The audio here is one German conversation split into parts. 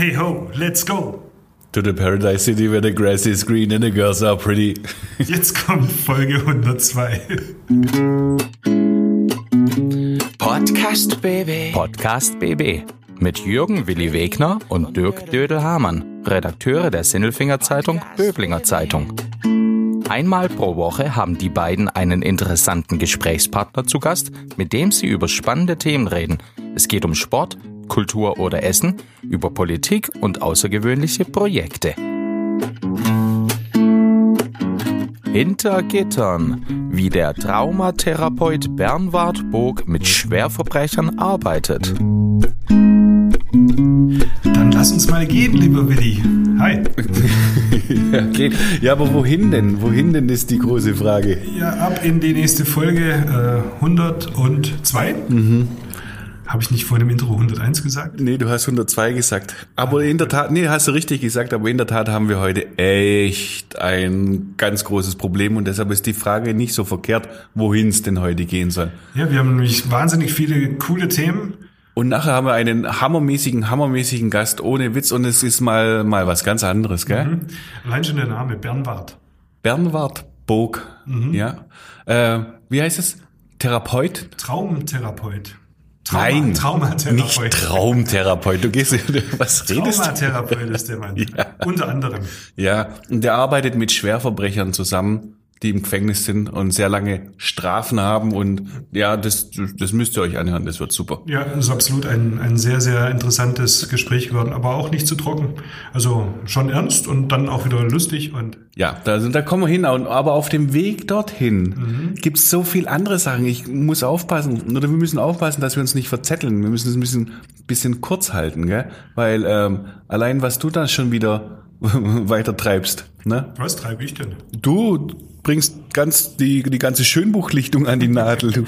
Hey ho, let's go! To the paradise city where the grass is green and the girls are pretty. Jetzt kommt Folge 102. Podcast BB. Podcast BB mit Jürgen Willi Wegner und Dirk Dödel-Hamann, Redakteure der Sinnelfinger Zeitung Böblinger Zeitung. Einmal pro Woche haben die beiden einen interessanten Gesprächspartner zu Gast, mit dem sie über spannende Themen reden. Es geht um Sport, Kultur oder Essen, über Politik und außergewöhnliche Projekte. Hinter Gittern, wie der Traumatherapeut Bernward Bog mit Schwerverbrechern arbeitet. Dann lass uns mal gehen, lieber Willi. Hi. ja, okay. ja, aber wohin denn? Wohin denn ist die große Frage? Ja, ab in die nächste Folge äh, 102. Mhm. Habe ich nicht vor dem Intro 101 gesagt? Nee, du hast 102 gesagt. Aber in der Tat, nee, hast du richtig gesagt, aber in der Tat haben wir heute echt ein ganz großes Problem und deshalb ist die Frage nicht so verkehrt, wohin es denn heute gehen soll. Ja, wir haben nämlich wahnsinnig viele coole Themen. Und nachher haben wir einen hammermäßigen, hammermäßigen Gast ohne Witz und es ist mal, mal was ganz anderes, gell? Mhm. Allein schon der Name, Bernward. Bernward Bog, mhm. ja. Äh, wie heißt es? Therapeut? Traumtherapeut. Trauma, Nein, Traumatherapeut. Nicht Traumtherapeut. Du gehst, was redest du? Traumatherapeut ist der Mann. Ja. Unter anderem. Ja, und der arbeitet mit Schwerverbrechern zusammen die im Gefängnis sind und sehr lange Strafen haben. Und ja, das, das müsst ihr euch anhören, das wird super. Ja, das ist absolut ein, ein sehr, sehr interessantes Gespräch geworden, aber auch nicht zu trocken. Also schon ernst und dann auch wieder lustig und. Ja, da, da kommen wir hin. Aber auf dem Weg dorthin mhm. gibt es so viel andere Sachen. Ich muss aufpassen, oder wir müssen aufpassen, dass wir uns nicht verzetteln. Wir müssen es ein bisschen, bisschen kurz halten, gell? Weil ähm, allein was du da schon wieder weiter treibst. Ne? Was treibe ich denn? Du bringst ganz die, die ganze Schönbuchlichtung an die Nadel.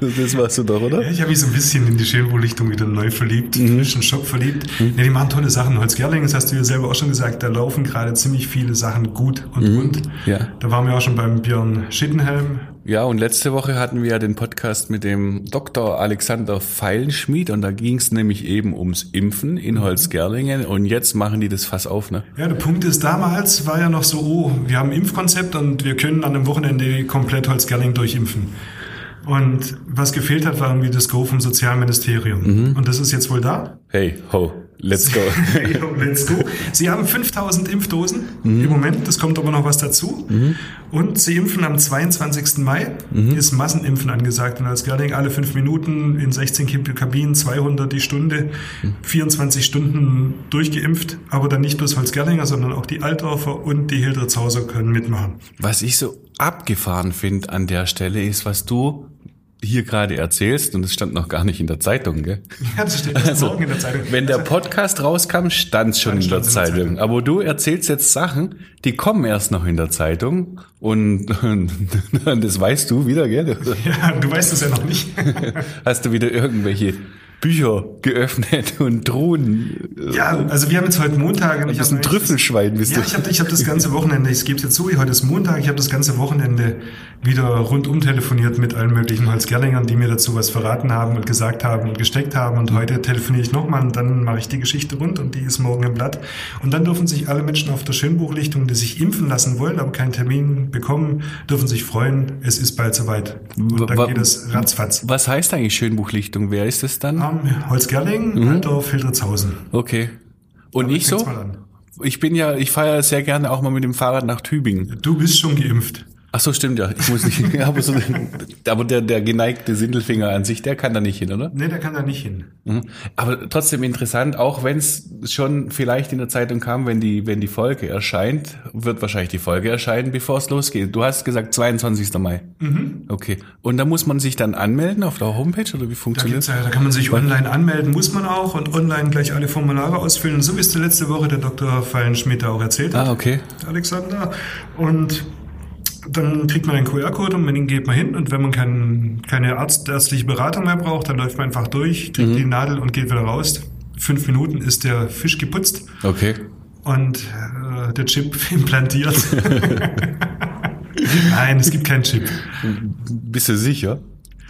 das warst du doch, oder? Ja, ich habe mich so ein bisschen in die Schönbuchlichtung wieder neu verliebt, mhm. frischen Shop verliebt. Mhm. Ja, die machen tolle Sachen. Holzgerling, das hast du ja selber auch schon gesagt, da laufen gerade ziemlich viele Sachen gut und mhm. rund. Ja. Da waren wir auch schon beim Björn Schittenhelm. Ja, und letzte Woche hatten wir ja den Podcast mit dem Dr. Alexander Feilenschmied und da ging es nämlich eben ums Impfen in mhm. Holzgerlingen und jetzt machen die das Fass auf, ne? Ja, der Punkt ist, damals war ja noch so, oh, wir haben ein Impfkonzept und wir können an einem Wochenende komplett Holzgerling durchimpfen. Und was gefehlt hat, war irgendwie das Go vom Sozialministerium. Mhm. Und das ist jetzt wohl da? Hey, ho, let's go. let's go. Sie haben 5000 Impfdosen mhm. im Moment, das kommt aber noch was dazu. Mhm. Und sie impfen am 22. Mai, mhm. ist Massenimpfen angesagt. Und als Gerding alle fünf Minuten in 16 Kabinen, 200 die Stunde, 24 Stunden durchgeimpft. Aber dann nicht bloß Holzgerlinger, sondern auch die Altdorfer und die Hildritzhauser können mitmachen. Was ich so abgefahren finde an der Stelle ist, was du hier gerade erzählst, und es stand noch gar nicht in der Zeitung, gell? Ja, das steht also, morgen in der Zeitung. Wenn der Podcast rauskam, stand es schon in der, Zeitung. in der Zeitung. Aber du erzählst jetzt Sachen, die kommen erst noch in der Zeitung und, und das weißt du wieder, gell? Ja, du weißt es ja noch nicht. Hast du wieder irgendwelche Bücher geöffnet und Truhen. Ja, also wir haben jetzt heute Montag. Und ich ein Trüffelschwein bist ja, du. Ja, ich habe ich hab das ganze Wochenende, ich gebe jetzt zu, heute ist Montag, ich habe das ganze Wochenende wieder rundum telefoniert mit allen möglichen Holzgerlingern, die mir dazu was verraten haben und gesagt haben und gesteckt haben. Und heute telefoniere ich nochmal und dann mache ich die Geschichte rund und die ist morgen im Blatt. Und dann dürfen sich alle Menschen auf der Schönbuchlichtung, die sich impfen lassen wollen, aber keinen Termin bekommen, dürfen sich freuen. Es ist bald soweit. Und dann geht es ratzfatz. Was heißt eigentlich Schönbuchlichtung? Wer ist es dann? Rahmen Holzgerling, mhm. Altdorf, Hildritzhausen. Okay. Und Aber ich so? Ich bin ja, ich fahre sehr gerne auch mal mit dem Fahrrad nach Tübingen. Du bist schon geimpft. Ach so, stimmt ja. Ich muss nicht, aber, so, aber der, der geneigte Sindelfinger an sich, der kann da nicht hin, oder? Nee, der kann da nicht hin. Mhm. Aber trotzdem interessant, auch wenn es schon vielleicht in der Zeitung kam, wenn die, wenn die Folge erscheint, wird wahrscheinlich die Folge erscheinen, bevor es losgeht. Du hast gesagt 22. Mai. Mhm. Okay. Und da muss man sich dann anmelden auf der Homepage oder wie funktioniert da, da kann man sich online anmelden, muss man auch und online gleich alle Formulare ausfüllen. So wie es letzte Woche der Dr. Fallenschmidt auch erzählt hat. Ah, okay. Alexander. Und dann kriegt man einen QR-Code und den geht man hin und wenn man kein, keine Arzt, ärztliche Beratung mehr braucht, dann läuft man einfach durch, kriegt mhm. die Nadel und geht wieder raus. Fünf Minuten ist der Fisch geputzt. Okay. Und äh, der Chip implantiert. Nein, es gibt keinen Chip. Bist du sicher?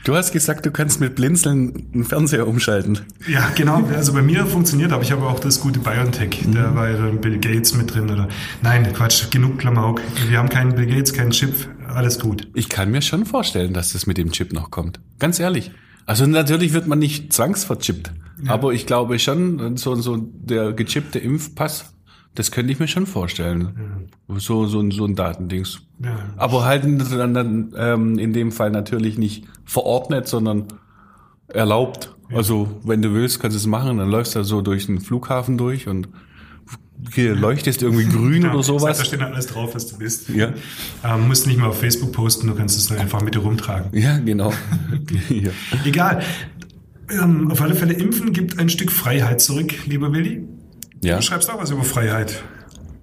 Du hast gesagt, du kannst mit Blinzeln einen Fernseher umschalten. Ja, genau. Also bei mir funktioniert, aber ich habe auch das gute BioNTech. Mhm. Da war ja Bill Gates mit drin. Oder Nein, Quatsch, genug Klamauk. Wir haben keinen Bill Gates, keinen Chip, alles gut. Ich kann mir schon vorstellen, dass das mit dem Chip noch kommt. Ganz ehrlich. Also natürlich wird man nicht zwangsverchippt. Aber ich glaube schon, so, so der gechippte Impfpass, das könnte ich mir schon vorstellen. So, so, ein- so ein Datendings. Ja. Aber halt dann, dann ähm, in dem Fall natürlich nicht verordnet, sondern erlaubt. Also wenn du willst, kannst du es machen. Dann läufst du so durch den Flughafen durch und leuchtest irgendwie grün Ja, oder sowas. Da steht dann alles drauf, was du bist. Ja. Ähm, musst nicht mal auf Facebook posten, du kannst es dann einfach mit dir rumtragen. Ja, genau. ja. Egal. Ähm, auf alle Fälle, Impfen gibt ein Stück Freiheit zurück, lieber Willi. Ja. Du schreibst auch was über Freiheit.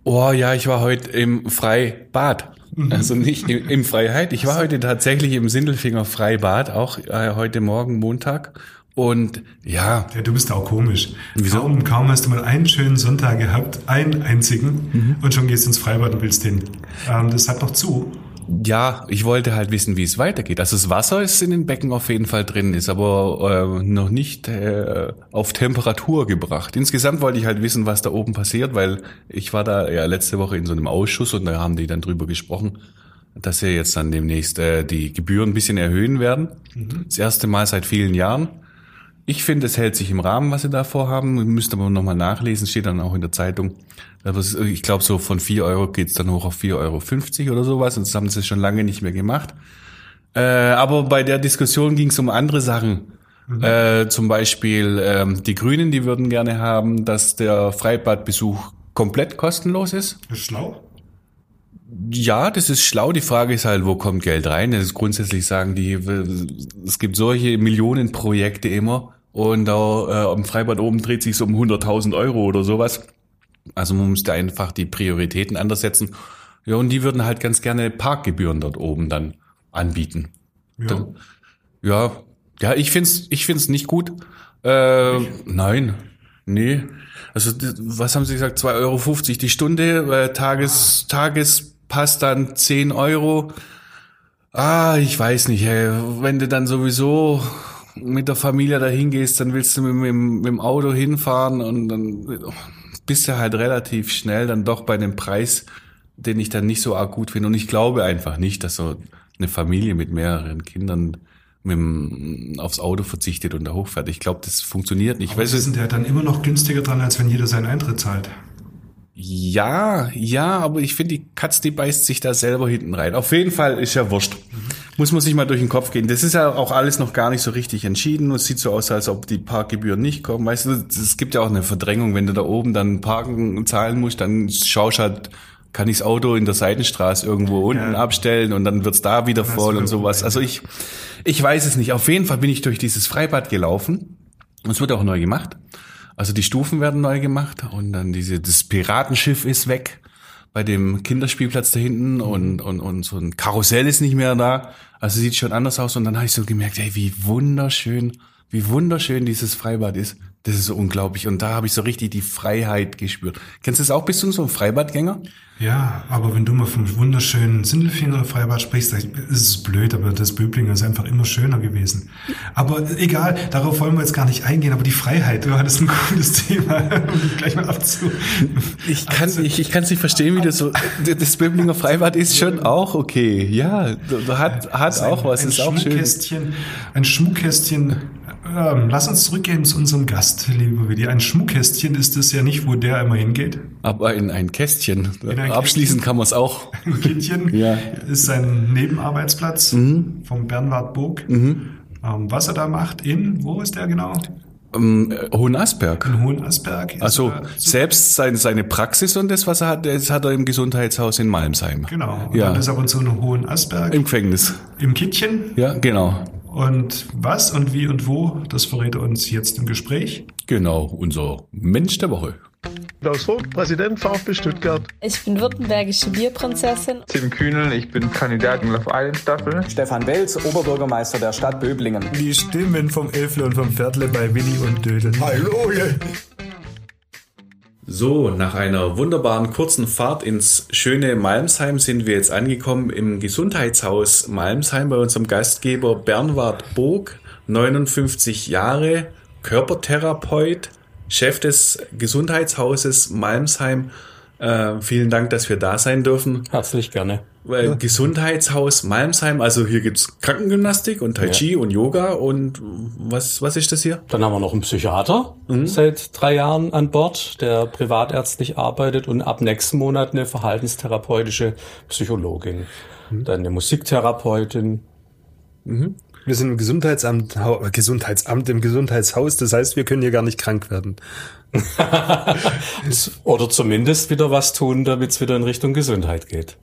Oh ja, ich war heute im Freibad. Also nicht im, im Freiheit. Ich war heute tatsächlich im Sindelfinger Freibad, auch äh, heute Morgen Montag. Und ja, Ja, du bist auch komisch. Wieso? Kaum, kaum hast du mal einen schönen Sonntag gehabt, einen einzigen, und schon gehst du ins Freibad und willst hin. Ähm, das hat noch zu. Ja, ich wollte halt wissen, wie es weitergeht. Also das Wasser ist in den Becken auf jeden Fall drin, ist aber äh, noch nicht äh, auf Temperatur gebracht. Insgesamt wollte ich halt wissen, was da oben passiert, weil ich war da ja letzte Woche in so einem Ausschuss und da haben die dann drüber gesprochen, dass sie jetzt dann demnächst äh, die Gebühren ein bisschen erhöhen werden. Das erste Mal seit vielen Jahren. Ich finde, es hält sich im Rahmen, was sie da vorhaben. Müsste aber nochmal nachlesen, steht dann auch in der Zeitung. Ich glaube, so von 4 Euro geht's dann hoch auf 4,50 Euro oder sowas. Und das haben sie schon lange nicht mehr gemacht. Äh, aber bei der Diskussion ging es um andere Sachen. Äh, zum Beispiel ähm, die Grünen, die würden gerne haben, dass der Freibadbesuch komplett kostenlos ist. Das ist schlau. Ja, das ist schlau. Die Frage ist halt, wo kommt Geld rein? Das ist grundsätzlich sagen die, es gibt solche Millionenprojekte immer und auch äh, am Freibad oben dreht sich um 100.000 Euro oder sowas. Also man müsste einfach die Prioritäten anders setzen. Ja, und die würden halt ganz gerne Parkgebühren dort oben dann anbieten. Ja. Dann- Ja, ja, ich find's, ich find's nicht gut. Äh, nein, nee. Also was haben Sie gesagt? 2,50 Euro die Stunde, äh, Tages, Tagespass dann 10 Euro. Ah, ich weiß nicht, ey. wenn du dann sowieso mit der Familie dahin gehst, dann willst du mit, mit, mit dem Auto hinfahren und dann bist du halt relativ schnell dann doch bei dem Preis, den ich dann nicht so arg gut finde. Und ich glaube einfach nicht, dass so eine Familie mit mehreren Kindern mit dem, aufs Auto verzichtet und da hochfährt. Ich glaube, das funktioniert nicht. Aber Weißt sie sind ja dann immer noch günstiger dran, als wenn jeder seinen Eintritt zahlt. Ja, ja, aber ich finde, die Katz, die beißt sich da selber hinten rein. Auf jeden Fall ist ja wurscht. Muss man sich mal durch den Kopf gehen. Das ist ja auch alles noch gar nicht so richtig entschieden. Es sieht so aus, als ob die Parkgebühren nicht kommen. Weißt du, es gibt ja auch eine Verdrängung. Wenn du da oben dann parken zahlen musst, dann schaust halt, kann ich das Auto in der Seitenstraße irgendwo unten Ja. abstellen und dann wird's da wieder voll und sowas. Also ich, ich weiß es nicht. Auf jeden Fall bin ich durch dieses Freibad gelaufen. Und es wird auch neu gemacht. Also die Stufen werden neu gemacht und dann diese, das Piratenschiff ist weg bei dem Kinderspielplatz da hinten und, und, und so ein Karussell ist nicht mehr da. Also sieht schon anders aus und dann habe ich so gemerkt, ey, wie wunderschön, wie wunderschön dieses Freibad ist. Das ist so unglaublich und da habe ich so richtig die Freiheit gespürt. Kennst du das auch? Bist du so ein Freibadgänger? Ja, aber wenn du mal vom wunderschönen Sindelfinger Freibad sprichst, ist es blöd, aber das Böblinger ist einfach immer schöner gewesen. Aber egal, darauf wollen wir jetzt gar nicht eingehen, aber die Freiheit, du hattest ein cooles Thema, um gleich mal abzu. Ich kann ich, ich kann's nicht verstehen, wie das so. Das Böblinger Freibad ist schon auch okay. Ja, da hat hat auch was, ein ist auch schön. Schmuckkästchen, ein Schmuckkästchen. Ähm, lass uns zurückgehen zu unserem Gast, liebe Willi. Ein Schmuckkästchen ist es ja nicht, wo der immer hingeht. Aber in ein Kästchen. ein Abschließen kann man es auch. Ein Kindchen Ja. ist sein Nebenarbeitsplatz vom Bernward Burg. Ähm, was er da macht in, wo ist der genau? Ähm, äh, Hohenasperg. In Hohenasperg. Also er- selbst seine, seine Praxis und das, was er hat, das hat er im Gesundheitshaus in Malmsheim. Genau. Und Ja. dann ist und zu in Hohenasperg Im Gefängnis. im Kittchen. Ja, genau. Und was und wie und wo, das verrät er uns jetzt im Gespräch. Genau, unser Mensch der Woche. Klaus Vogt, Präsident VfB Stuttgart. Ich bin württembergische Bierprinzessin. Tim Kühnel, ich bin Kandidat in Love Island Staffel. Stefan Welz, Oberbürgermeister der Stadt Böblingen. Die Stimmen vom Elfle und vom Pferdle bei Willi und Dödel. Hallo! So, nach einer wunderbaren kurzen Fahrt ins schöne Malmsheim sind wir jetzt angekommen im Gesundheitshaus Malmsheim bei unserem Gastgeber Bernward Bog, 59 Jahre, Körpertherapeut, Chef des Gesundheitshauses Malmsheim. Äh, vielen Dank, dass wir da sein dürfen. Herzlich gerne. Äh, Gesundheitshaus Malmsheim, also hier gibt's Krankengymnastik und Tai Chi und Yoga und was, was ist das hier? Dann haben wir noch einen Psychiater seit drei Jahren an Bord, der privatärztlich arbeitet und ab nächsten Monat eine verhaltenstherapeutische Psychologin. Dann eine Musiktherapeutin. Wir sind im Gesundheitsamt, äh, Gesundheitsamt, im Gesundheitshaus. Das heißt, wir können hier gar nicht krank werden. Oder zumindest wieder was tun, damit es wieder in Richtung Gesundheit geht.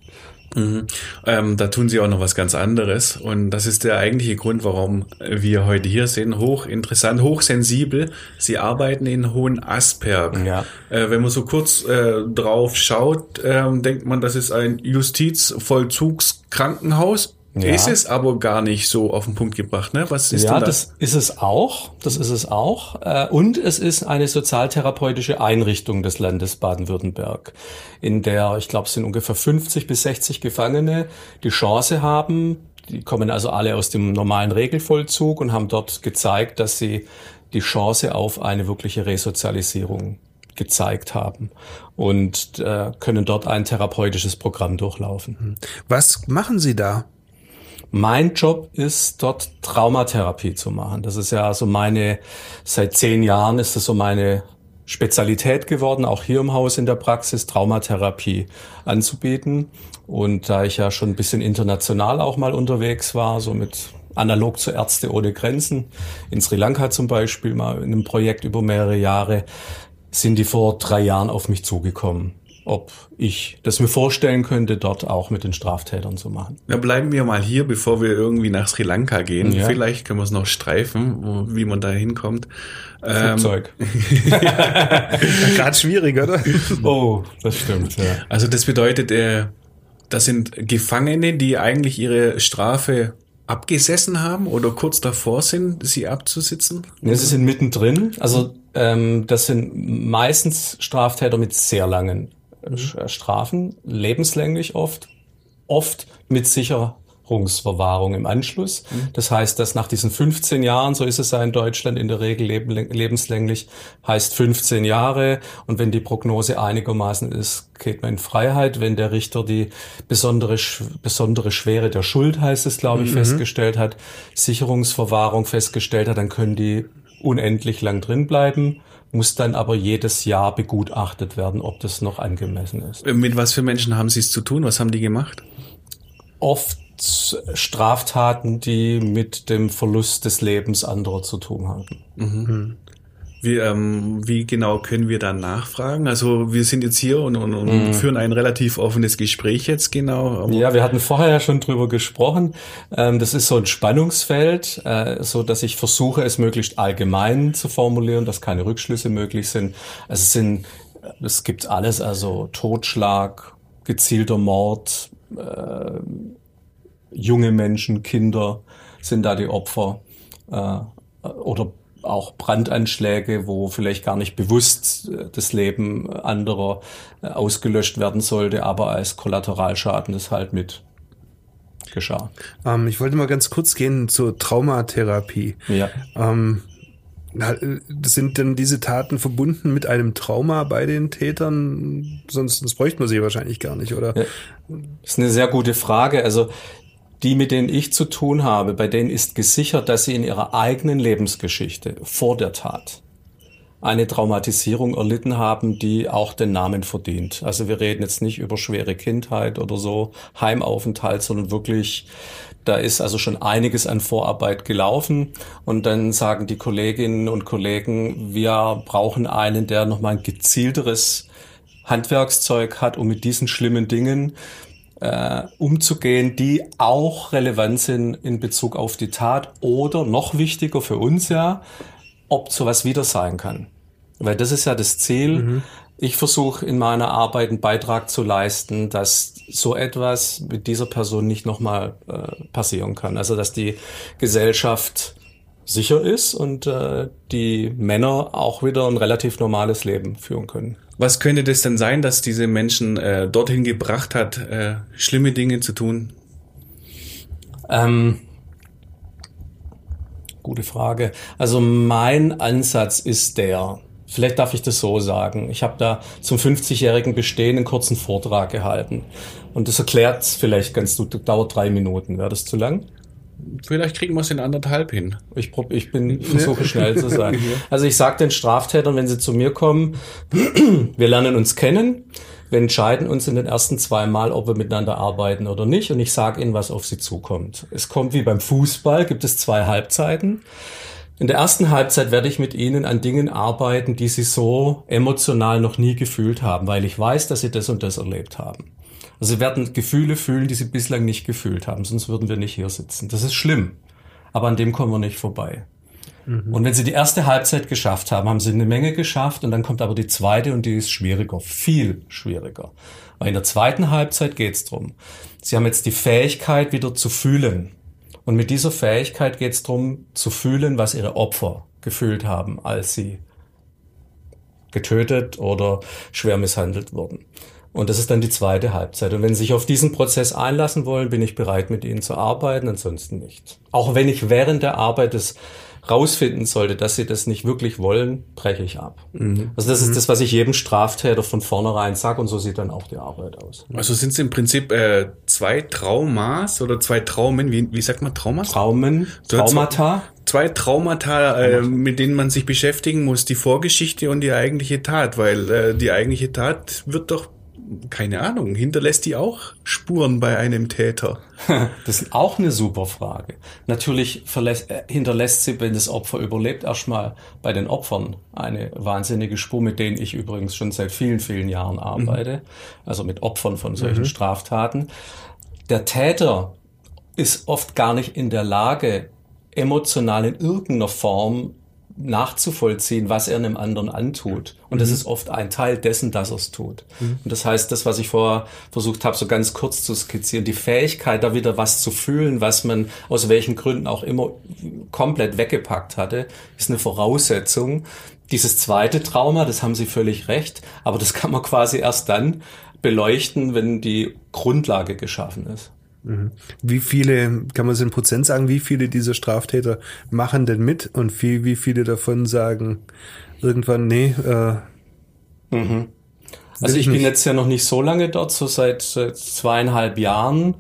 Ähm, da tun sie auch noch was ganz anderes. Und das ist der eigentliche Grund, warum wir heute hier sind. Hochinteressant, hochsensibel. Sie arbeiten in Hohenasperg. Ja. Äh, wenn man so kurz äh, drauf schaut, ähm, denkt man, das ist ein Justizvollzugskrankenhaus. Ja. Ist es aber gar nicht so auf den Punkt gebracht, ne? Was ist ja, das? das ist es auch. Das ist es auch. Äh, Und es ist eine sozialtherapeutische Einrichtung des Landes Baden-Württemberg, in der, ich glaube, es sind ungefähr 50 bis 60 Gefangene, die Chance haben, die kommen also alle aus dem normalen Regelvollzug und haben dort gezeigt, dass sie die Chance auf eine wirkliche Resozialisierung gezeigt haben und äh, können dort ein therapeutisches Programm durchlaufen. Was machen Sie da? Mein Job ist dort Traumatherapie zu machen. Das ist ja so meine, seit zehn Jahren ist das so meine Spezialität geworden, auch hier im Haus in der Praxis Traumatherapie anzubieten. Und da ich ja schon ein bisschen international auch mal unterwegs war, so mit analog zu Ärzte ohne Grenzen, in Sri Lanka zum Beispiel mal in einem Projekt über mehrere Jahre, sind die vor drei Jahren auf mich zugekommen, ob ich das mir vorstellen könnte, dort auch mit den Straftätern zu machen. Na, bleiben wir mal hier, bevor wir irgendwie nach Sri Lanka gehen. Ja. Vielleicht können wir es noch streifen, wo- wie man da hinkommt. Ähm, Flugzeug. Gerade schwierig, oder? Oh, das stimmt, ja. Also das bedeutet, äh, das sind Gefangene, die eigentlich ihre Strafe abgesessen haben oder kurz davor sind, sie abzusitzen? Nee, sie sind mittendrin. Also ähm, das sind meistens Straftäter mit sehr langen äh, Sch- Strafen, lebenslänglich oft, oft mit Sicherungsverwahrung im Anschluss. Das heißt, dass nach diesen 15 Jahren, so ist es ja in Deutschland in der Regel leben- lebenslänglich, heißt 15 Jahre. Und wenn die Prognose einigermaßen ist, geht man in Freiheit. Wenn der Richter die besondere, besondere Schwere der Schuld, heißt es, glaube ich, festgestellt hat, Sicherungsverwahrung festgestellt hat, dann können die unendlich lang drin bleiben, muss dann aber jedes Jahr begutachtet werden, ob das noch angemessen ist. Äh, Mit was für Menschen haben sie es zu tun? Was haben die gemacht? Oft Straftaten, die mit dem Verlust des Lebens anderer zu tun haben. Wie, ähm, wie genau können wir da nachfragen? Also wir sind jetzt hier und, und, und führen ein relativ offenes Gespräch jetzt genau. Ja, wir hatten vorher ja schon drüber gesprochen. Ähm, das ist so ein Spannungsfeld, äh, so dass ich versuche, es möglichst allgemein zu formulieren, dass keine Rückschlüsse möglich sind. Also es sind, es gibt alles, also Totschlag, gezielter Mord, äh, junge Menschen, Kinder sind da die Opfer äh, oder auch Brandanschläge, wo vielleicht gar nicht bewusst äh, das Leben anderer äh, ausgelöscht werden sollte, aber als Kollateralschaden das halt mit geschah. Ähm, ich wollte mal ganz kurz gehen zur Traumatherapie. Ja. Ähm, äh, sind denn diese Taten verbunden mit einem Trauma bei den Tätern? Sonst bräuchte man sie wahrscheinlich gar nicht, oder? Ja. Das ist eine sehr gute Frage. Also die, mit denen ich zu tun habe, bei denen ist gesichert, dass sie in ihrer eigenen Lebensgeschichte vor der Tat eine Traumatisierung erlitten haben, die auch den Namen verdient. Also wir reden jetzt nicht über schwere Kindheit oder so, Heimaufenthalt, sondern wirklich, da ist also schon einiges an Vorarbeit gelaufen. Und dann sagen die Kolleginnen und Kollegen, wir brauchen einen, der nochmal ein gezielteres Handwerkszeug hat, um mit diesen schlimmen Dingen äh, umzugehen, die auch relevant sind in Bezug auf die Tat oder noch wichtiger für uns ja, ob sowas wieder sein kann. Weil das ist ja das Ziel. Ich versuche in meiner Arbeit einen Beitrag zu leisten, dass so etwas mit dieser Person nicht nochmal äh, passieren kann. Also dass die Gesellschaft sicher ist und äh, die Männer auch wieder ein relativ normales Leben führen können. Was könnte das denn sein, dass diese Menschen äh, dorthin gebracht hat, äh, schlimme Dinge zu tun? Ähm, gute Frage. Also mein Ansatz ist der, vielleicht darf ich das so sagen, ich habe da zum 50-jährigen Bestehen einen kurzen Vortrag gehalten. Und das erklärt vielleicht ganz gut, dauert drei Minuten. Wäre das zu lang? Vielleicht kriegen wir es in anderthalb hin. Ich, prob, ich bin versuche schnell zu sein. Also ich sage den Straftätern, wenn sie zu mir kommen, wir lernen uns kennen, wir entscheiden uns in den ersten zwei Mal, ob wir miteinander arbeiten oder nicht und ich sage ihnen, was auf sie zukommt. Es kommt wie beim Fußball, gibt es zwei Halbzeiten. In der ersten Halbzeit werde ich mit Ihnen an Dingen arbeiten, die Sie so emotional noch nie gefühlt haben, weil ich weiß, dass Sie das und das erlebt haben. Also Sie werden Gefühle fühlen, die Sie bislang nicht gefühlt haben, sonst würden wir nicht hier sitzen. Das ist schlimm, aber an dem kommen wir nicht vorbei. Mhm. Und wenn Sie die erste Halbzeit geschafft haben, haben Sie eine Menge geschafft und dann kommt aber die zweite und die ist schwieriger, viel schwieriger. Weil in der zweiten Halbzeit geht es darum, Sie haben jetzt die Fähigkeit wieder zu fühlen. Und mit dieser Fähigkeit geht es darum, zu fühlen, was ihre Opfer gefühlt haben, als sie getötet oder schwer misshandelt wurden. Und das ist dann die zweite Halbzeit. Und wenn Sie sich auf diesen Prozess einlassen wollen, bin ich bereit, mit Ihnen zu arbeiten, ansonsten nicht. Auch wenn ich während der Arbeit das rausfinden sollte, dass sie das nicht wirklich wollen, breche ich ab. Mhm. Also das ist mhm. das, was ich jedem Straftäter von vornherein sage und so sieht dann auch die Arbeit aus. Also sind es im Prinzip äh, zwei Traumas oder zwei Traumen, wie, wie sagt man Traumas? Traumen, Traumata. Zwei Traumata, äh, mit denen man sich beschäftigen muss, die Vorgeschichte und die eigentliche Tat, weil äh, die eigentliche Tat wird doch keine Ahnung, hinterlässt die auch Spuren bei einem Täter? Das ist auch eine super Frage. Natürlich verlässt, äh, hinterlässt sie, wenn das Opfer überlebt, erstmal bei den Opfern eine wahnsinnige Spur, mit denen ich übrigens schon seit vielen, vielen Jahren arbeite. Mhm. Also mit Opfern von solchen mhm. Straftaten. Der Täter ist oft gar nicht in der Lage, emotional in irgendeiner Form nachzuvollziehen, was er einem anderen antut. Und mhm. das ist oft ein Teil dessen, dass er es tut. Mhm. Und das heißt, das, was ich vorher versucht habe, so ganz kurz zu skizzieren, die Fähigkeit, da wieder was zu fühlen, was man aus welchen Gründen auch immer komplett weggepackt hatte, ist eine Voraussetzung. Dieses zweite Trauma, das haben Sie völlig recht, aber das kann man quasi erst dann beleuchten, wenn die Grundlage geschaffen ist. Mhm. Wie viele, kann man es in Prozent sagen, wie viele dieser Straftäter machen denn mit und wie, wie viele davon sagen irgendwann, nee, äh, mhm. Also ich, ich bin jetzt ja noch nicht so lange dort, so seit, seit zweieinhalb Jahren.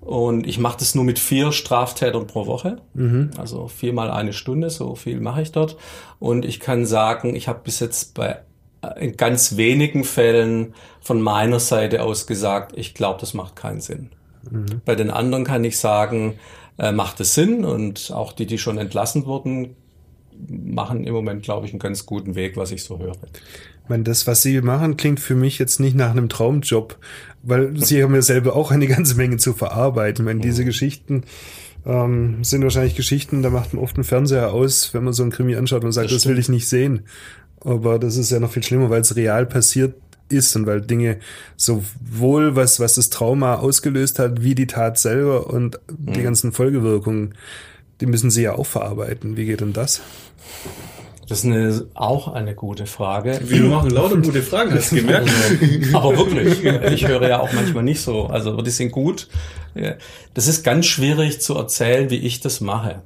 Und ich mache das nur mit vier Straftätern pro Woche. Mhm. Also viermal eine Stunde, so viel mache ich dort. Und ich kann sagen, ich habe bis jetzt bei in ganz wenigen Fällen von meiner Seite aus gesagt, ich glaube, das macht keinen Sinn. Mhm. Bei den anderen kann ich sagen, äh, macht es Sinn und auch die, die schon entlassen wurden, machen im Moment, glaube ich, einen ganz guten Weg, was ich so höre. Ich meine, das, was Sie machen, klingt für mich jetzt nicht nach einem Traumjob, weil Sie haben ja selber auch eine ganze Menge zu verarbeiten. Ich meine, diese Geschichten ähm, sind wahrscheinlich Geschichten, da macht man oft einen Fernseher aus, wenn man so einen Krimi anschaut und sagt, das, das will ich nicht sehen. Aber das ist ja noch viel schlimmer, weil es real passiert ist und weil Dinge sowohl was, was das Trauma ausgelöst hat, wie die Tat selber und mhm. die ganzen Folgewirkungen, die müssen sie ja auch verarbeiten. Wie geht denn das? Das ist eine, auch eine gute Frage. Wir machen lauter gute Fragen, hast du gemerkt? Aber wirklich, ich höre ja auch manchmal nicht so. Also die sind gut. Das ist ganz schwierig zu erzählen, wie ich das mache.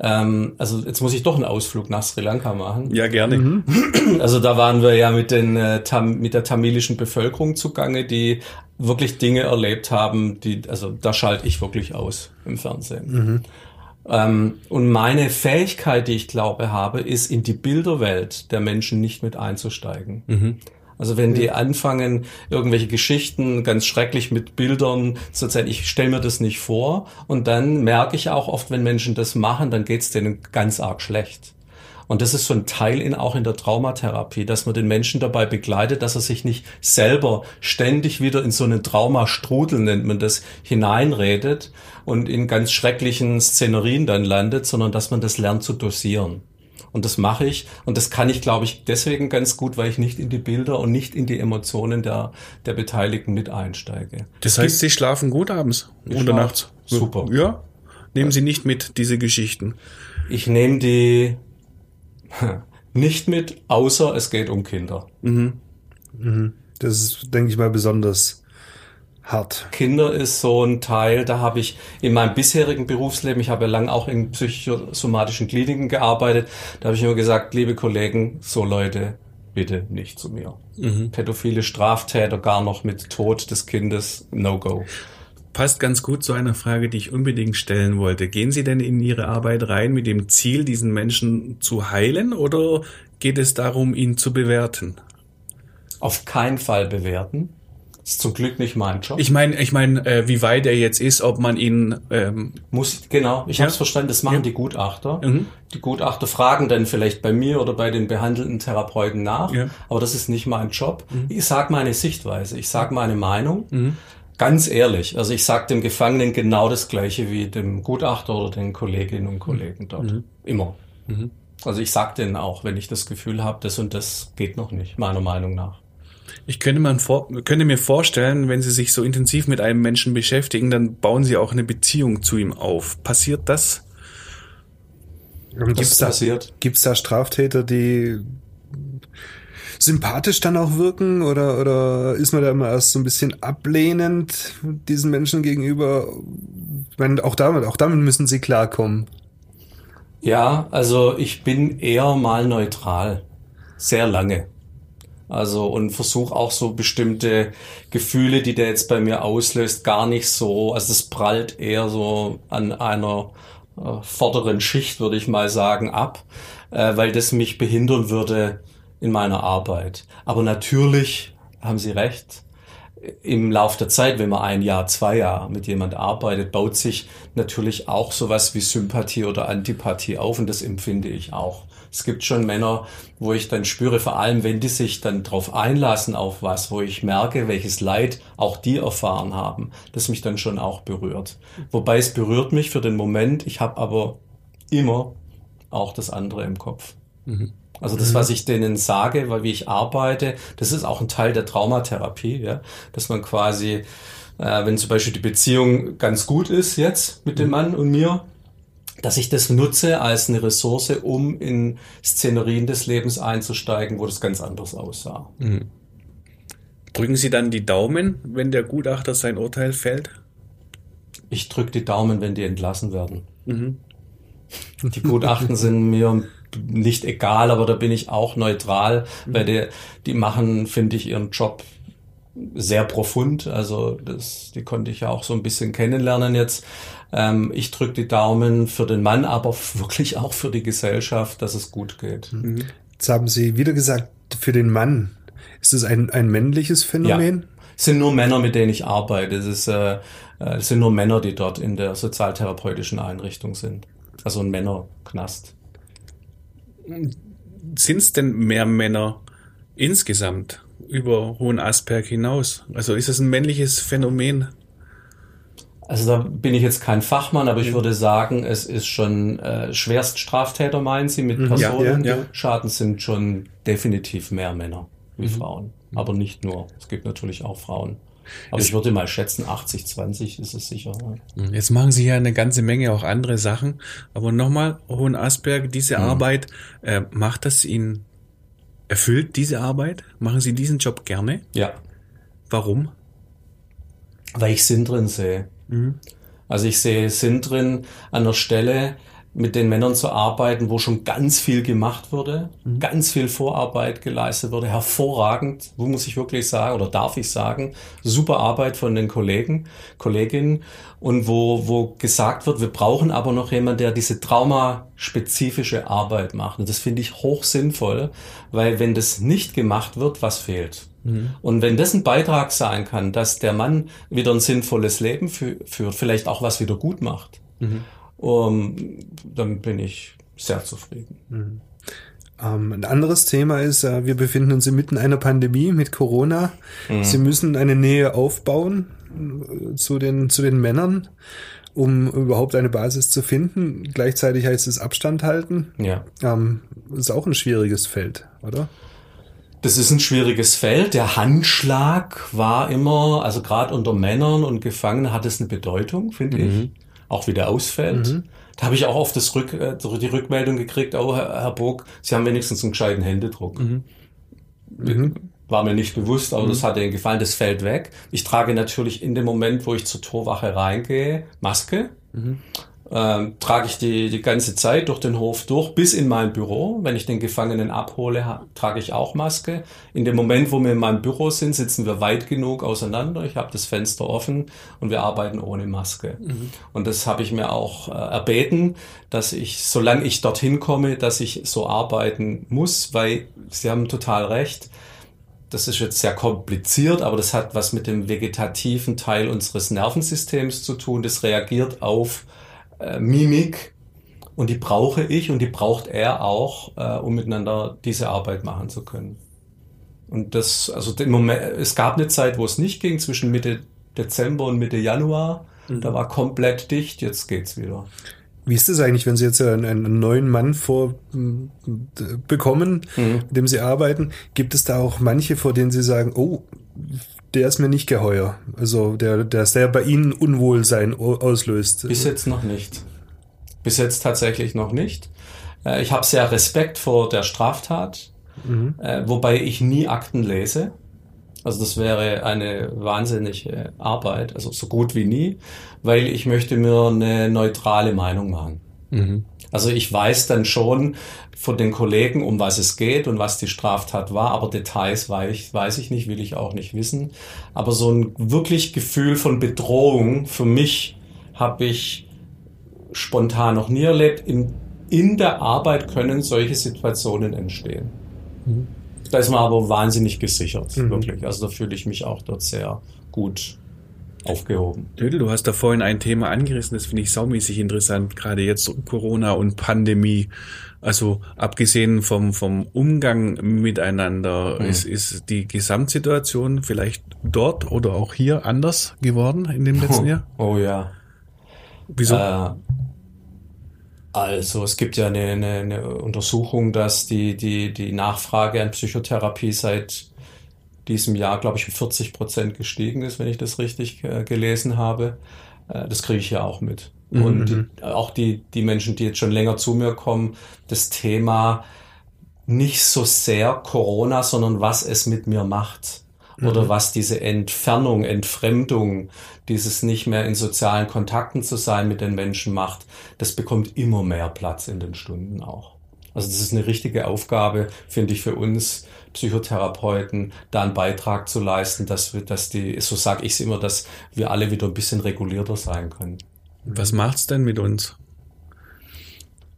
Ähm, also jetzt muss ich doch einen Ausflug nach Sri Lanka machen. Ja, gerne. Mhm. Also da waren wir ja mit, den, äh, Tam, mit der tamilischen Bevölkerung zugange, die wirklich Dinge erlebt haben, die, also da schalte ich wirklich aus im Fernsehen. Mhm. Ähm, und meine Fähigkeit, die ich glaube habe, ist in die Bilderwelt der Menschen nicht mit einzusteigen. Mhm. Also wenn die anfangen, irgendwelche Geschichten ganz schrecklich mit Bildern zu erzählen, ich stelle mir das nicht vor. Und dann merke ich auch oft, wenn Menschen das machen, dann geht es denen ganz arg schlecht. Und das ist so ein Teil in, auch in der Traumatherapie, dass man den Menschen dabei begleitet, dass er sich nicht selber ständig wieder in so einen Traumastrudel, nennt man das, hineinredet und in ganz schrecklichen Szenerien dann landet, sondern dass man das lernt zu dosieren. Und das mache ich. Und das kann ich, glaube ich, deswegen ganz gut, weil ich nicht in die Bilder und nicht in die Emotionen der, der Beteiligten mit einsteige. Das heißt, Sie schlafen gut abends oder nachts? Super. Ja? Nehmen Sie nicht mit, diese Geschichten. Ich nehme die nicht mit, außer es geht um Kinder. Das ist, denke ich mal, besonders hart. Kinder ist so ein Teil, da habe ich in meinem bisherigen Berufsleben, ich habe ja lange auch in psychosomatischen Kliniken gearbeitet, da habe ich immer gesagt, liebe Kollegen, so Leute, bitte nicht zu mir. Pädophile Straftäter gar noch mit Tod des Kindes, no go. Passt ganz gut zu einer Frage, die ich unbedingt stellen wollte. Gehen Sie denn in Ihre Arbeit rein mit dem Ziel, diesen Menschen zu heilen oder geht es darum, ihn zu bewerten? Auf keinen Fall bewerten. Ist zum Glück nicht mein Job. Ich meine, ich meine, äh, wie weit er jetzt ist, ob man ihn ähm, Muss, genau, ich Ja. habe es verstanden, das machen Ja. die Gutachter. Mhm. Die Gutachter fragen dann vielleicht bei mir oder bei den behandelnden Therapeuten nach, Ja. Mhm. aber das ist nicht mein Job. Ich sage meine Sichtweise, ich sage meine Meinung. Mhm. Ganz ehrlich, also ich sage dem Gefangenen genau das Gleiche wie dem Gutachter oder den Kolleginnen und Kollegen dort. Mhm. Immer. Also ich sage denen auch, wenn ich das Gefühl habe, das und das geht noch nicht, meiner Meinung nach. Ich könnte, man vor, könnte mir vorstellen, wenn Sie sich so intensiv mit einem Menschen beschäftigen, dann bauen Sie auch eine Beziehung zu ihm auf. Passiert das? Das Gibt's da, passiert. gibt's da Straftäter, die sympathisch dann auch wirken oder, oder ist man da immer erst so ein bisschen ablehnend diesen Menschen gegenüber? Ich meine, auch damit, auch damit müssen sie klarkommen. Ja, also ich bin eher mal neutral. Sehr lange. Also und versuche auch so bestimmte Gefühle, die der jetzt bei mir auslöst, gar nicht so. Also es prallt eher so an einer äh, vorderen Schicht, würde ich mal sagen, ab, äh, weil das mich behindern würde in meiner Arbeit. Aber natürlich haben Sie recht. Im Lauf der Zeit, wenn man ein Jahr, zwei Jahre mit jemand arbeitet, baut sich natürlich auch sowas wie Sympathie oder Antipathie auf und das empfinde ich auch. Es gibt schon Männer, wo ich dann spüre, vor allem wenn die sich dann drauf einlassen auf was, wo ich merke, welches Leid auch die erfahren haben, das mich dann schon auch berührt. Wobei es berührt mich für den Moment, ich habe aber immer auch das andere im Kopf. Also das, was ich denen sage, weil wie ich arbeite, das ist auch ein Teil der Traumatherapie, ja, dass man quasi, äh, wenn zum Beispiel die Beziehung ganz gut ist jetzt mit dem Mann und mir, dass ich das nutze als eine Ressource, um in Szenerien des Lebens einzusteigen, wo das ganz anders aussah. Drücken Sie dann die Daumen, wenn der Gutachter sein Urteil fällt? Ich drücke die Daumen, wenn die entlassen werden. Die Gutachten sind mir nicht egal, aber da bin ich auch neutral, weil die, die machen, finde ich, ihren Job sehr profund. Also das, die konnte ich ja auch so ein bisschen kennenlernen jetzt. Ähm, ich drücke die Daumen für den Mann, aber wirklich auch für die Gesellschaft, dass es gut geht. Jetzt haben Sie wieder gesagt, für den Mann. Ist es ein, ein männliches Phänomen? Es sind nur Männer, mit denen ich arbeite. Es, ist, äh, äh, es sind nur Männer, die dort in der sozialtherapeutischen Einrichtung sind. Also ein Männerknast. Sind es denn mehr Männer insgesamt über Hohen Asperg hinaus? Also ist es ein männliches Phänomen? Also da bin ich jetzt kein Fachmann, aber ich würde sagen, es ist schon äh, Schwerststraftäter, meinen Sie, mit Personen. ja, ja. Schaden sind schon definitiv mehr Männer wie Frauen. Aber nicht nur. Es gibt natürlich auch Frauen. Aber ich würde mal schätzen, 80, 20 ist es sicher. ja. Jetzt machen Sie ja eine ganze Menge auch andere Sachen. Aber nochmal, Hohen Asperg, diese Arbeit, äh, macht das Ihnen, erfüllt diese Arbeit? Machen Sie diesen Job gerne? Ja, Warum? weil ich Sinn drin sehe. Also ich sehe Sinn drin, an der Stelle mit den Männern zu arbeiten, wo schon ganz viel gemacht wurde, ganz viel Vorarbeit geleistet wurde, hervorragend, wo muss ich wirklich sagen, oder darf ich sagen, super Arbeit von den Kollegen, Kolleginnen und wo, wo gesagt wird, wir brauchen aber noch jemanden, der diese traumaspezifische Arbeit macht. Und das finde ich hoch sinnvoll, weil wenn das nicht gemacht wird, was fehlt? Und wenn das ein Beitrag sein kann, dass der Mann wieder ein sinnvolles Leben fü führt, vielleicht auch was wieder gut macht, um, dann bin ich sehr zufrieden. Ähm, ein anderes Thema ist, äh, wir befinden uns inmitten einer Pandemie mit Corona. Sie müssen eine Nähe aufbauen äh, zu den, zu den Männern, um überhaupt eine Basis zu finden. Gleichzeitig heißt es Abstand halten. Ja. Ähm, ist auch ein schwieriges Feld, oder? Das ist ein schwieriges Feld. Der Handschlag war immer, also gerade unter Männern und Gefangenen hat es eine Bedeutung, finde ich. Auch wie der ausfällt. Da habe ich auch oft das Rück, äh, die Rückmeldung gekriegt, oh Herr, Herr Burg, Sie haben wenigstens einen gescheiten Händedruck. Mhm. War mir nicht bewusst, aber mhm. das hat Ihnen gefallen, das fällt weg. Ich trage natürlich in dem Moment, wo ich zur Torwache reingehe, Maske. Ähm, trage ich die, die ganze Zeit durch den Hof durch bis in mein Büro. Wenn ich den Gefangenen abhole, trage ich auch Maske. In dem Moment, wo wir in meinem Büro sind, sitzen wir weit genug auseinander. Ich habe das Fenster offen und wir arbeiten ohne Maske. Mhm. Und das habe ich mir auch äh, erbeten, dass ich, solange ich dorthin komme, dass ich so arbeiten muss, weil Sie haben total recht das ist jetzt sehr kompliziert, aber das hat was mit dem vegetativen Teil unseres Nervensystems zu tun. Das reagiert auf äh, Mimik und die brauche ich und die braucht er auch, äh, um miteinander diese Arbeit machen zu können. Und das, also im Moment, es gab eine Zeit, wo es nicht ging, zwischen Mitte Dezember und Mitte Januar. Mhm. Da war komplett dicht, jetzt geht's wieder. Wie ist das eigentlich, wenn Sie jetzt einen, einen neuen Mann vorbekommen, mhm. mit dem Sie arbeiten? Gibt es da auch manche, vor denen Sie sagen, oh, der ist mir nicht geheuer. Also der, der sehr bei Ihnen Unwohlsein auslöst. Bis jetzt noch nicht. Bis jetzt tatsächlich noch nicht. Äh, ich habe sehr Respekt vor der Straftat, mhm. Äh, wobei ich nie Akten lese. Also das wäre eine wahnsinnige Arbeit, also so gut wie nie, weil ich möchte mir eine neutrale Meinung machen. Mhm. Also ich weiß dann schon von den Kollegen, um was es geht und was die Straftat war, aber Details weiß ich, weiß ich nicht, will ich auch nicht wissen. Aber so ein wirklich Gefühl von Bedrohung für mich habe ich spontan noch nie erlebt. In, in der Arbeit können solche Situationen entstehen. Mhm. Da ist man aber wahnsinnig gesichert, mhm. wirklich. Also da fühle ich mich auch dort sehr gut aufgehoben. Dödel, du hast da vorhin ein Thema angerissen, das finde ich saumäßig interessant, gerade jetzt Corona und Pandemie. Also abgesehen vom, vom Umgang miteinander, mhm. ist, ist die Gesamtsituation vielleicht dort oder auch hier anders geworden in dem letzten oh, Jahr? Oh ja. Wieso? Äh, also es gibt ja eine, eine, eine Untersuchung, dass die, die, die Nachfrage an Psychotherapie seit diesem Jahr, glaube ich, um 40 Prozent gestiegen ist, wenn ich das richtig äh, gelesen habe. Äh, das kriege ich ja auch mit. Mhm. Und die, mhm. auch die, die Menschen, die jetzt schon länger zu mir kommen, das Thema nicht so sehr Corona, sondern was es mit mir macht. Oder mhm. was diese Entfernung, Entfremdung, dieses nicht mehr in sozialen Kontakten zu sein mit den Menschen macht, das bekommt immer mehr Platz in den Stunden auch. Also das ist eine richtige Aufgabe, finde ich, für uns Psychotherapeuten, da einen Beitrag zu leisten, dass wir, dass die, so sage ich es immer, dass wir alle wieder ein bisschen regulierter sein können. Was macht's denn mit uns?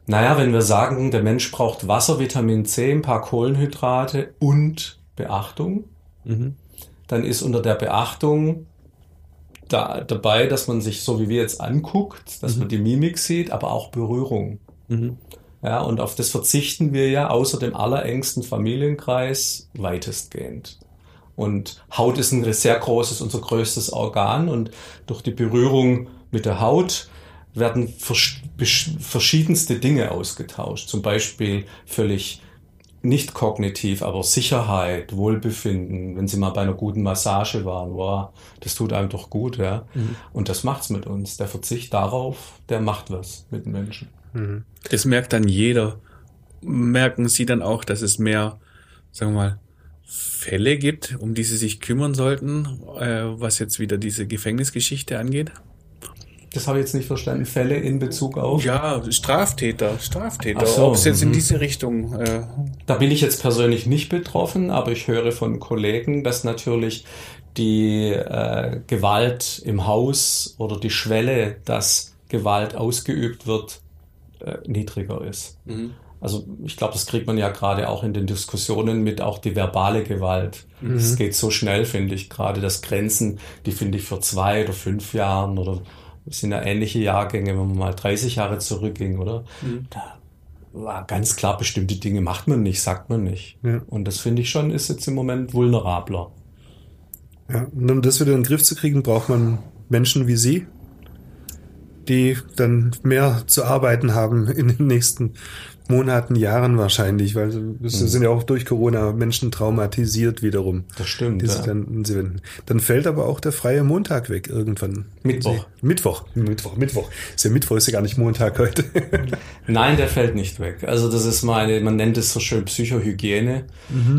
Naja, wenn wir sagen, der Mensch braucht Wasser, Vitamin C, ein paar Kohlenhydrate und Beachtung, mhm. Dann ist unter der Beachtung da, dabei, dass man sich so wie wir jetzt anguckt, dass mhm. man die Mimik sieht, aber auch Berührung. Mhm. Ja, und auf das verzichten wir ja außer dem allerengsten Familienkreis weitestgehend. Und Haut ist ein sehr großes, unser größtes Organ und durch die Berührung mit der Haut werden verschiedenste Dinge ausgetauscht. Zum Beispiel völlig nicht kognitiv, aber Sicherheit, Wohlbefinden, wenn Sie mal bei einer guten Massage waren, wow, das tut einem doch gut, ja. Mhm. Und das macht's mit uns. Der Verzicht darauf, der macht was mit den Menschen. Mhm. Das merkt dann jeder. Merken Sie dann auch, dass es mehr, sagen wir mal, Fälle gibt, um die Sie sich kümmern sollten, äh, was jetzt wieder diese Gefängnisgeschichte angeht? Das habe ich jetzt nicht verstanden. Fälle in Bezug auf? Ja, Straftäter, Straftäter. So, Ob es jetzt in mhm. diese Richtung. Äh da bin ich jetzt persönlich nicht betroffen, aber ich höre von Kollegen, dass natürlich die äh, Gewalt im Haus oder die Schwelle, dass Gewalt ausgeübt wird, äh, niedriger ist. Mhm. Also ich glaube, das kriegt man ja gerade auch in den Diskussionen mit auch die verbale Gewalt. Es mhm. geht so schnell, finde ich, gerade das Grenzen, die finde ich für zwei oder fünf Jahren oder es sind ja ähnliche Jahrgänge, wenn man mal 30 Jahre zurückging, oder? Mhm. Da war ganz klar, bestimmte Dinge macht man nicht, sagt man nicht. Ja. Und das finde ich schon, ist jetzt im Moment vulnerabler. Ja, und um das wieder in den Griff zu kriegen, braucht man Menschen wie Sie, die dann mehr zu arbeiten haben in den nächsten Monaten, Jahren wahrscheinlich, weil es Mhm. sind ja auch durch Corona Menschen traumatisiert wiederum. Das stimmt, Die ja. dann, dann fällt aber auch der freie Montag weg irgendwann. Mittwoch. Mittwoch, Mittwoch, Mittwoch. Ist ja Mittwoch, ist ja gar nicht Montag heute. Nein, der fällt nicht weg. Also das ist meine, man nennt es so schön Psychohygiene.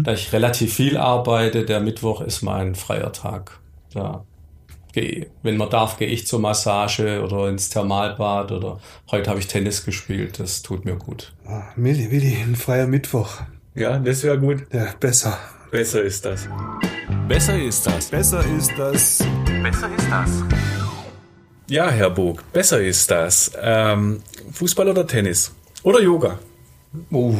Da ich relativ viel arbeite, der Mittwoch ist mein freier Tag. Da wenn man darf, gehe ich zur Massage oder ins Thermalbad oder heute habe ich Tennis gespielt. Das tut mir gut. Ah, Willi, Willi, ein freier Mittwoch. Ja, das wäre gut. Ja, besser. Besser ist das. Besser ist das. Besser ist das. Ja, Herr Bog, besser ist das. Ähm, Fußball oder Tennis? Oder Yoga? Uh,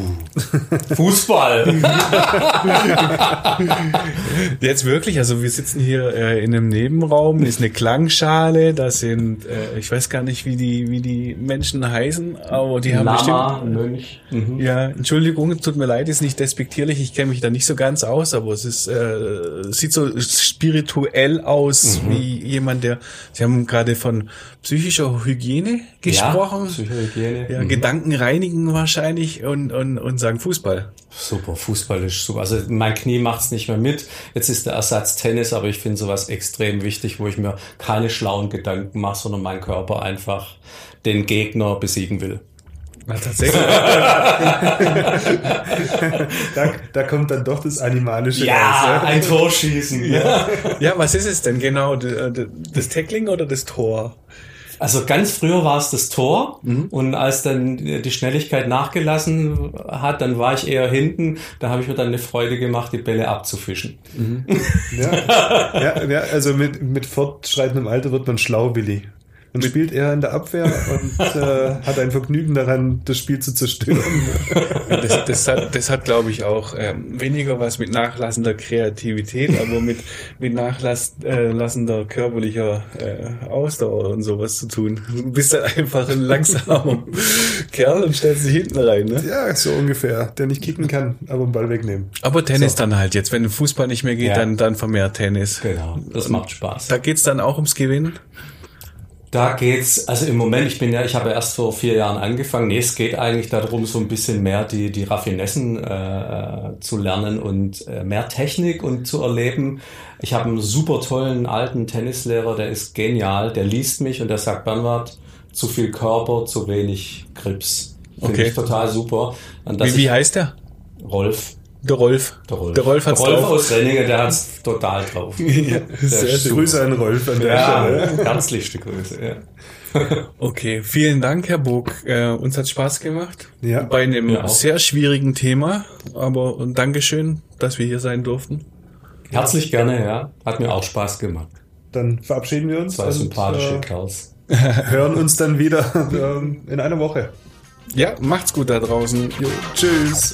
Fußball. Jetzt wirklich, also wir sitzen hier äh, in einem Nebenraum, ist eine Klangschale, da sind, äh, ich weiß gar nicht, wie die, wie die Menschen heißen, aber die haben Lama, bestimmt... Mönch. Mhm. Ja, Entschuldigung, tut mir leid, ist nicht despektierlich, ich kenne mich da nicht so ganz aus, aber es ist, äh, sieht so spirituell aus, wie jemand, der, Sie haben gerade von psychischer Hygiene gesprochen. Ja, Psychohygiene. Ja, Gedanken reinigen wahrscheinlich und, und, und sagen Fußball. Super, Fußball ist super. Also mein Knie macht's nicht mehr mit. Jetzt ist der Ersatz Tennis, aber ich finde sowas extrem wichtig, wo ich mir keine schlauen Gedanken mache, sondern mein Körper einfach den Gegner besiegen will. Na, tatsächlich. Da, da kommt dann doch das Animalische Ja, raus. ein Tor schießen. Ja. ja, was ist es denn genau? D- Das Tackling oder das Tor? Also ganz früher war es das Tor und als dann die Schnelligkeit nachgelassen hat, dann war ich eher hinten. Da habe ich mir dann eine Freude gemacht, die Bälle abzufischen. Ja, ja, ja, also mit, mit fortschreitendem Alter wird man schlau, Willi. Man spielt eher in der Abwehr und äh, hat ein Vergnügen daran, das Spiel zu zerstören. Das, das hat, das hat glaube ich, auch ähm, weniger was mit nachlassender Kreativität, aber mit, mit nachlassender körperlicher äh, Ausdauer und sowas zu tun. Du bist dann einfach ein langsamer Kerl und stellst dich hinten rein. Ne? Ja, so ungefähr. Der nicht kicken kann, aber den Ball wegnehmen. Aber Tennis dann halt jetzt. Wenn Fußball nicht mehr geht, Ja. dann, dann vermehrt Tennis. Genau, das macht Spaß. Da geht's dann auch ums Gewinnen? Da geht's, also im Moment, ich bin ja, ich habe erst vor vier Jahren angefangen. Nee, es geht eigentlich darum, so ein bisschen mehr die, die Raffinessen äh, zu lernen und äh, mehr Technik und zu erleben. Ich habe einen super tollen alten Tennislehrer, der ist genial, der liest mich und der sagt, Bernhard, zu viel Körper, zu wenig Grips. Finde Okay. ich total super. Wie, wie heißt der? Rolf. Der Rolf. Der Rolf. Der Rolf hat's Rolf drauf. aus Renningen, der hat's total drauf. Ja, sehr Der schön. Grüße an Rolf an der Ja, Stelle. herzlichste Grüße. Ja. Okay, vielen Dank, Herr Bog. Äh, uns hat Spaß gemacht. Ja. Bei einem Ja, sehr schwierigen Thema. Aber und Dankeschön, dass wir hier sein durften. Herzlich gerne, ja. Hat mir auch Spaß gemacht. Dann verabschieden wir uns Zwei und sympathische äh, Kerls. hören uns dann wieder ähm, in einer Woche. Ja, macht's gut da draußen. Jo, tschüss.